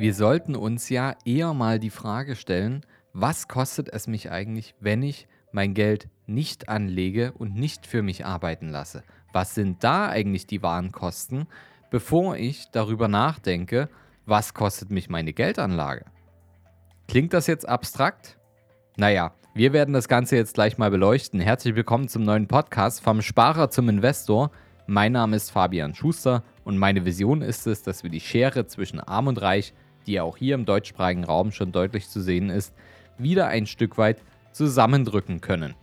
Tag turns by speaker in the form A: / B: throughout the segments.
A: Wir sollten uns ja eher mal die Frage stellen, was kostet es mich eigentlich, wenn ich mein Geld nicht anlege und nicht für mich arbeiten lasse? Was sind da eigentlich die wahren Kosten, bevor ich darüber nachdenke, was kostet mich meine Geldanlage? Klingt das jetzt abstrakt? Naja, wir werden das Ganze jetzt gleich mal beleuchten. Herzlich willkommen zum neuen Podcast vom Sparer zum Investor. Mein Name ist Fabian Schuster und meine Vision ist es, dass wir die Schere zwischen Arm und Reich die auch hier im deutschsprachigen Raum schon deutlich zu sehen ist, wieder ein Stück weit zusammendrücken können.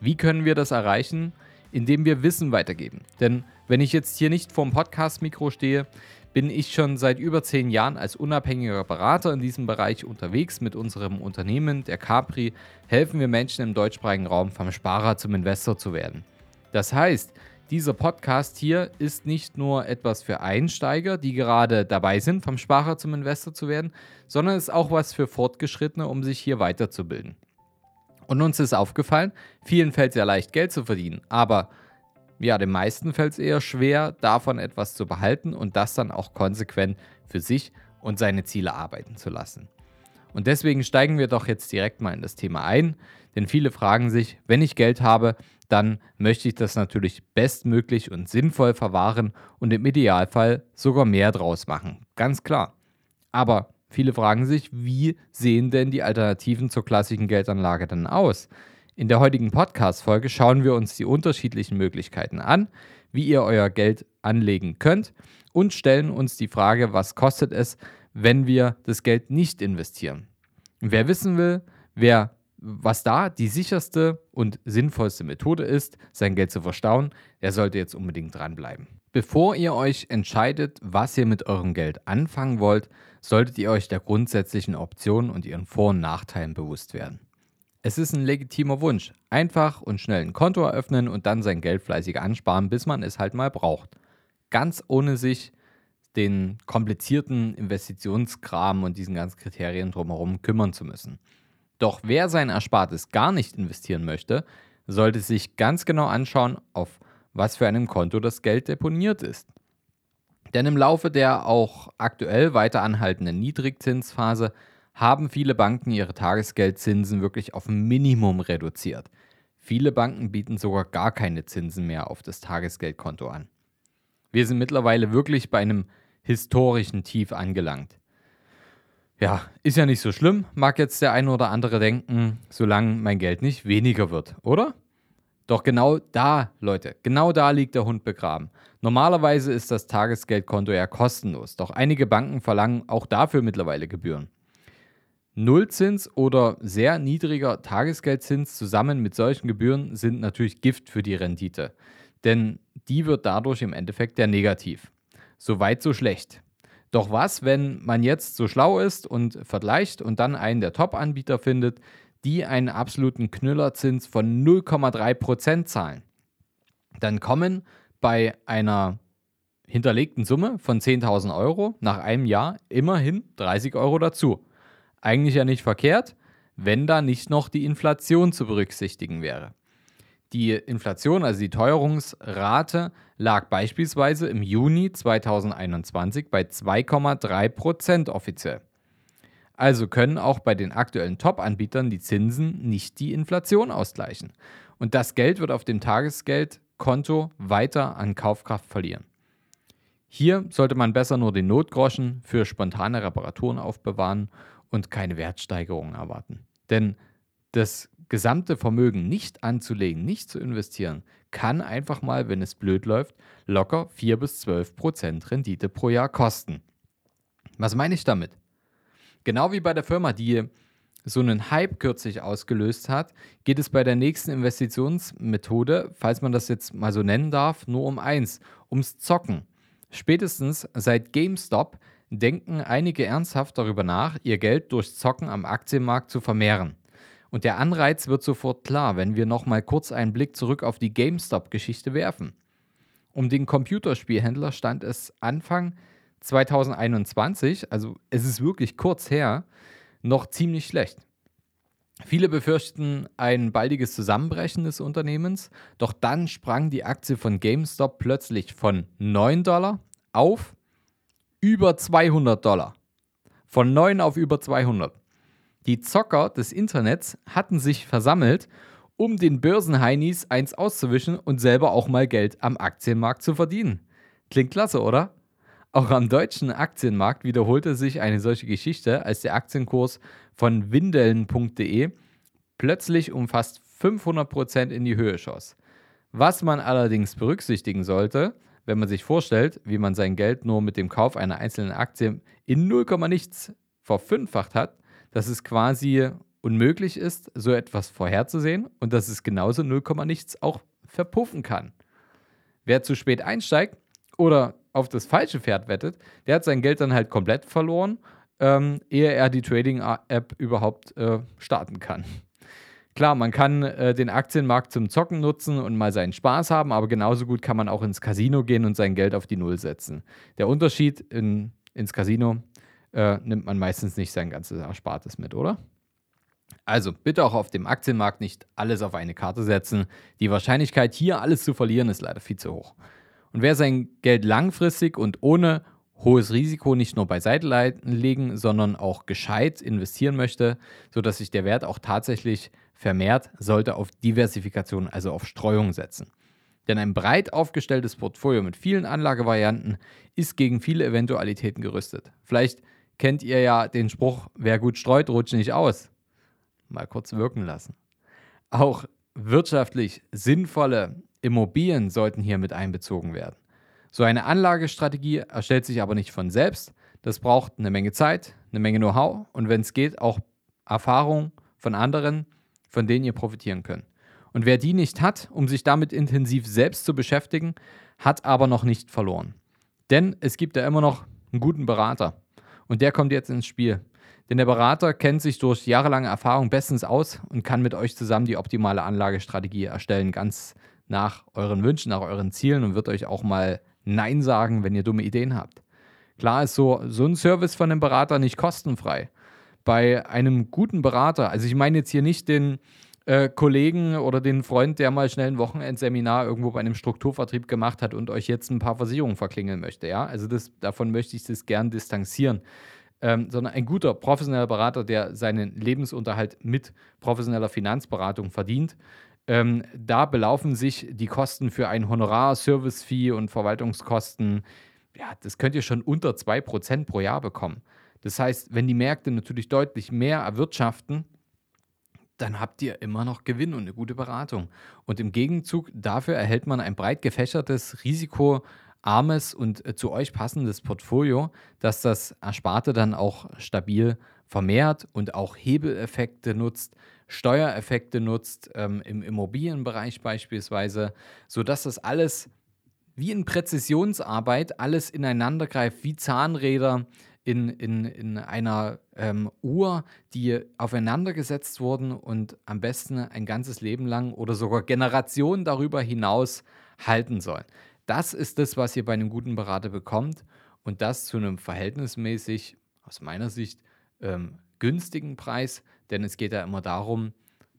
A: Wie können wir das erreichen? Indem wir Wissen weitergeben. Denn wenn ich jetzt hier nicht vorm Podcast-Mikro stehe, bin ich schon seit über zehn Jahren als unabhängiger Berater in diesem Bereich unterwegs mit unserem Unternehmen, der Capri, helfen wir Menschen im deutschsprachigen Raum vom Sparer zum Investor zu werden. Das heißt, dieser Podcast hier ist nicht nur etwas für Einsteiger, die gerade dabei sind, vom Sparer zum Investor zu werden, sondern ist auch was für Fortgeschrittene, um sich hier weiterzubilden. Und uns ist aufgefallen, vielen fällt es ja leicht, Geld zu verdienen, aber ja, den meisten fällt es eher schwer, davon etwas zu behalten und das dann auch konsequent für sich und seine Ziele arbeiten zu lassen. Und deswegen steigen wir doch jetzt direkt mal in das Thema ein, denn viele fragen sich, wenn ich Geld habe, dann möchte ich das natürlich bestmöglich und sinnvoll verwahren und im Idealfall sogar mehr draus machen. Ganz klar. Aber viele fragen sich, wie sehen denn die Alternativen zur klassischen Geldanlage dann aus? In der heutigen Podcast-Folge schauen wir uns die unterschiedlichen Möglichkeiten an, wie ihr euer Geld anlegen könnt und stellen uns die Frage, was kostet es, wenn wir das Geld nicht investieren. Wer wissen will, wer was da die sicherste und sinnvollste Methode ist, sein Geld zu verstauen, der sollte jetzt unbedingt dranbleiben. Bevor ihr euch entscheidet, was ihr mit eurem Geld anfangen wollt, solltet ihr euch der grundsätzlichen Optionen und ihren Vor- und Nachteilen bewusst werden. Es ist ein legitimer Wunsch, einfach und schnell ein Konto eröffnen und dann sein Geld fleißig ansparen, bis man es halt mal braucht. Ganz ohne sich den komplizierten Investitionskram und diesen ganzen Kriterien drumherum kümmern zu müssen. Doch wer sein Erspartes gar nicht investieren möchte, sollte sich ganz genau anschauen, auf was für einem Konto das Geld deponiert ist. Denn im Laufe der auch aktuell weiter anhaltenden Niedrigzinsphase haben viele Banken ihre Tagesgeldzinsen wirklich auf ein Minimum reduziert. Viele Banken bieten sogar gar keine Zinsen mehr auf das Tagesgeldkonto an. Wir sind mittlerweile wirklich bei einem historischen Tief angelangt. Ja, ist ja nicht so schlimm, mag jetzt der eine oder andere denken, solange mein Geld nicht weniger wird, oder? Doch genau da, Leute, genau da liegt der Hund begraben. Normalerweise ist das Tagesgeldkonto ja kostenlos, doch einige Banken verlangen auch dafür mittlerweile Gebühren. Nullzins oder sehr niedriger Tagesgeldzins zusammen mit solchen Gebühren sind natürlich Gift für die Rendite, denn die wird dadurch im Endeffekt der negativ. So weit, so schlecht. Doch was, wenn man jetzt so schlau ist und vergleicht und dann einen der Top-Anbieter findet, die einen absoluten Knüllerzins von 0,3% zahlen? Dann kommen bei einer hinterlegten Summe von 10.000 Euro nach einem Jahr immerhin 30 Euro dazu. Eigentlich ja nicht verkehrt, wenn da nicht noch die Inflation zu berücksichtigen wäre. Die Inflation, also die Teuerungsrate, lag beispielsweise im Juni 2021 bei 2,3 Prozent offiziell. Also können auch bei den aktuellen Top-Anbietern die Zinsen nicht die Inflation ausgleichen. Und das Geld wird auf dem Tagesgeldkonto weiter an Kaufkraft verlieren. Hier sollte man besser nur den Notgroschen für spontane Reparaturen aufbewahren und keine Wertsteigerungen erwarten. Denn das gesamte Vermögen nicht anzulegen, nicht zu investieren, kann einfach mal, wenn es blöd läuft, locker 4 bis 12 Prozent Rendite pro Jahr kosten. Was meine ich damit? Genau wie bei der Firma, die so einen Hype kürzlich ausgelöst hat, geht es bei der nächsten Investitionsmethode, falls man das jetzt mal so nennen darf, nur um eins, ums Zocken. Spätestens seit GameStop denken einige ernsthaft darüber nach, ihr Geld durch Zocken am Aktienmarkt zu vermehren. Und der Anreiz wird sofort klar, wenn wir nochmal kurz einen Blick zurück auf die GameStop-Geschichte werfen. Um den Computerspielhändler stand es Anfang 2021, also es ist wirklich kurz her, noch ziemlich schlecht. Viele befürchten ein baldiges Zusammenbrechen des Unternehmens, doch dann sprang die Aktie von GameStop plötzlich von 9 Dollar auf über 200 Dollar. Von 9 auf über 200. Die Zocker des Internets hatten sich versammelt, um den Börsenheinis eins auszuwischen und selber auch mal Geld am Aktienmarkt zu verdienen. Klingt klasse, oder? Auch am deutschen Aktienmarkt wiederholte sich eine solche Geschichte, als der Aktienkurs von windeln.de plötzlich um fast 500% in die Höhe schoss. Was man allerdings berücksichtigen sollte, wenn man sich vorstellt, wie man sein Geld nur mit dem Kauf einer einzelnen Aktie in 0, nichts verfünffacht hat, dass es quasi unmöglich ist, so etwas vorherzusehen und dass es genauso 0, nichts auch verpuffen kann. Wer zu spät einsteigt oder auf das falsche Pferd wettet, der hat sein Geld dann halt komplett verloren, ähm, ehe er die Trading-App überhaupt äh, starten kann. Klar, man kann äh, den Aktienmarkt zum Zocken nutzen und mal seinen Spaß haben, aber genauso gut kann man auch ins Casino gehen und sein Geld auf die Null setzen. Der Unterschied in, ins Casino äh, nimmt man meistens nicht sein ganzes Erspartes mit, oder? Also bitte auch auf dem Aktienmarkt nicht alles auf eine Karte setzen. Die Wahrscheinlichkeit, hier alles zu verlieren, ist leider viel zu hoch. Und wer sein Geld langfristig und ohne hohes Risiko nicht nur beiseite legen, sondern auch gescheit investieren möchte, sodass sich der Wert auch tatsächlich vermehrt, sollte auf Diversifikation, also auf Streuung setzen. Denn ein breit aufgestelltes Portfolio mit vielen Anlagevarianten ist gegen viele Eventualitäten gerüstet. Vielleicht kennt ihr ja den Spruch, wer gut streut, rutscht nicht aus. Mal kurz wirken lassen. Auch wirtschaftlich sinnvolle Immobilien sollten hier mit einbezogen werden. So eine Anlagestrategie erstellt sich aber nicht von selbst. Das braucht eine Menge Zeit, eine Menge Know-how und wenn es geht, auch Erfahrung von anderen, von denen ihr profitieren könnt. Und wer die nicht hat, um sich damit intensiv selbst zu beschäftigen, hat aber noch nicht verloren. Denn es gibt ja immer noch einen guten Berater. Und der kommt jetzt ins Spiel. Denn der Berater kennt sich durch jahrelange Erfahrung bestens aus und kann mit euch zusammen die optimale Anlagestrategie erstellen, ganz nach euren Wünschen, nach euren Zielen und wird euch auch mal Nein sagen, wenn ihr dumme Ideen habt. Klar ist so, so ein Service von einem Berater nicht kostenfrei. Bei einem guten Berater, also ich meine jetzt hier nicht den äh, Kollegen oder den Freund, der mal schnell ein Wochenendseminar irgendwo bei einem Strukturvertrieb gemacht hat und euch jetzt ein paar Versicherungen verklingeln möchte. Ja, also das, davon möchte ich das gern distanzieren. Ähm, sondern ein guter professioneller Berater, der seinen Lebensunterhalt mit professioneller Finanzberatung verdient, ähm, da belaufen sich die Kosten für ein Honorar, Service-Fee und Verwaltungskosten, ja, das könnt ihr schon unter 2% pro Jahr bekommen. Das heißt, wenn die Märkte natürlich deutlich mehr erwirtschaften, dann habt ihr immer noch Gewinn und eine gute Beratung. Und im Gegenzug dafür erhält man ein breit gefächertes, risikoarmes und äh, zu euch passendes Portfolio, das das Ersparte dann auch stabil vermehrt und auch Hebeleffekte nutzt, Steuereffekte nutzt, ähm, im Immobilienbereich beispielsweise, sodass das alles wie in Präzisionsarbeit alles ineinander greift, wie Zahnräder in, in, in einer ähm, Uhr, die aufeinander gesetzt wurden und am besten ein ganzes Leben lang oder sogar Generationen darüber hinaus halten sollen. Das ist das, was ihr bei einem guten Berater bekommt und das zu einem verhältnismäßig, aus meiner Sicht, ähm, günstigen Preis, denn es geht ja immer darum,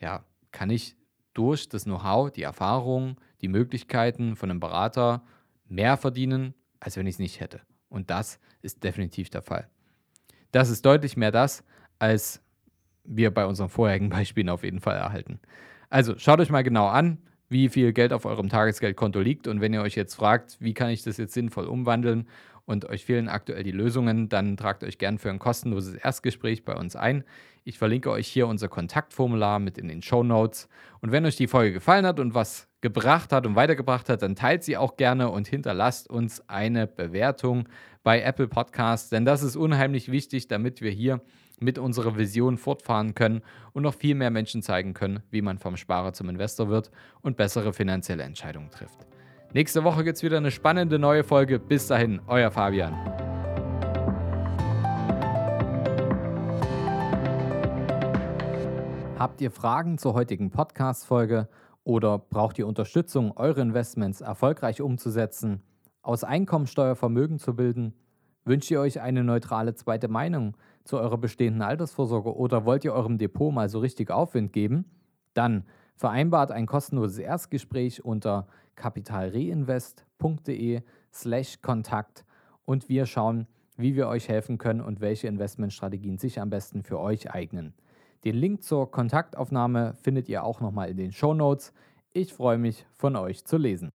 A: ja, kann ich durch das Know-how, die Erfahrung, die Möglichkeiten von einem Berater mehr verdienen, als wenn ich es nicht hätte. Und das ist definitiv der Fall. Das ist deutlich mehr das, als wir bei unseren vorherigen Beispielen auf jeden Fall erhalten. Also schaut euch mal genau an, wie viel Geld auf eurem Tagesgeldkonto liegt. Und wenn ihr euch jetzt fragt, wie kann ich das jetzt sinnvoll umwandeln und euch fehlen aktuell die Lösungen, dann tragt euch gern für ein kostenloses Erstgespräch bei uns ein. Ich verlinke euch hier unser Kontaktformular mit in den Show Notes. Und wenn euch die Folge gefallen hat und was gebracht hat und weitergebracht hat, dann teilt sie auch gerne und hinterlasst uns eine Bewertung bei Apple Podcasts, denn das ist unheimlich wichtig, damit wir hier mit unserer Vision fortfahren können und noch viel mehr Menschen zeigen können, wie man vom Sparer zum Investor wird und bessere finanzielle Entscheidungen trifft. Nächste Woche gibt es wieder eine spannende neue Folge. Bis dahin, euer Fabian. Habt ihr Fragen zur heutigen Podcast-Folge oder braucht ihr Unterstützung, eure Investments erfolgreich umzusetzen, aus Einkommensteuer Vermögen zu bilden? Wünscht ihr euch eine neutrale zweite Meinung zu eurer bestehenden Altersvorsorge oder wollt ihr eurem Depot mal so richtig Aufwind geben? Dann vereinbart ein kostenloses Erstgespräch unter kapitalreinvest.de slash Kontakt und wir schauen, wie wir euch helfen können und welche Investmentstrategien sich am besten für euch eignen. Den Link zur Kontaktaufnahme findet ihr auch nochmal in den Show Notes. Ich freue mich, von euch zu lesen.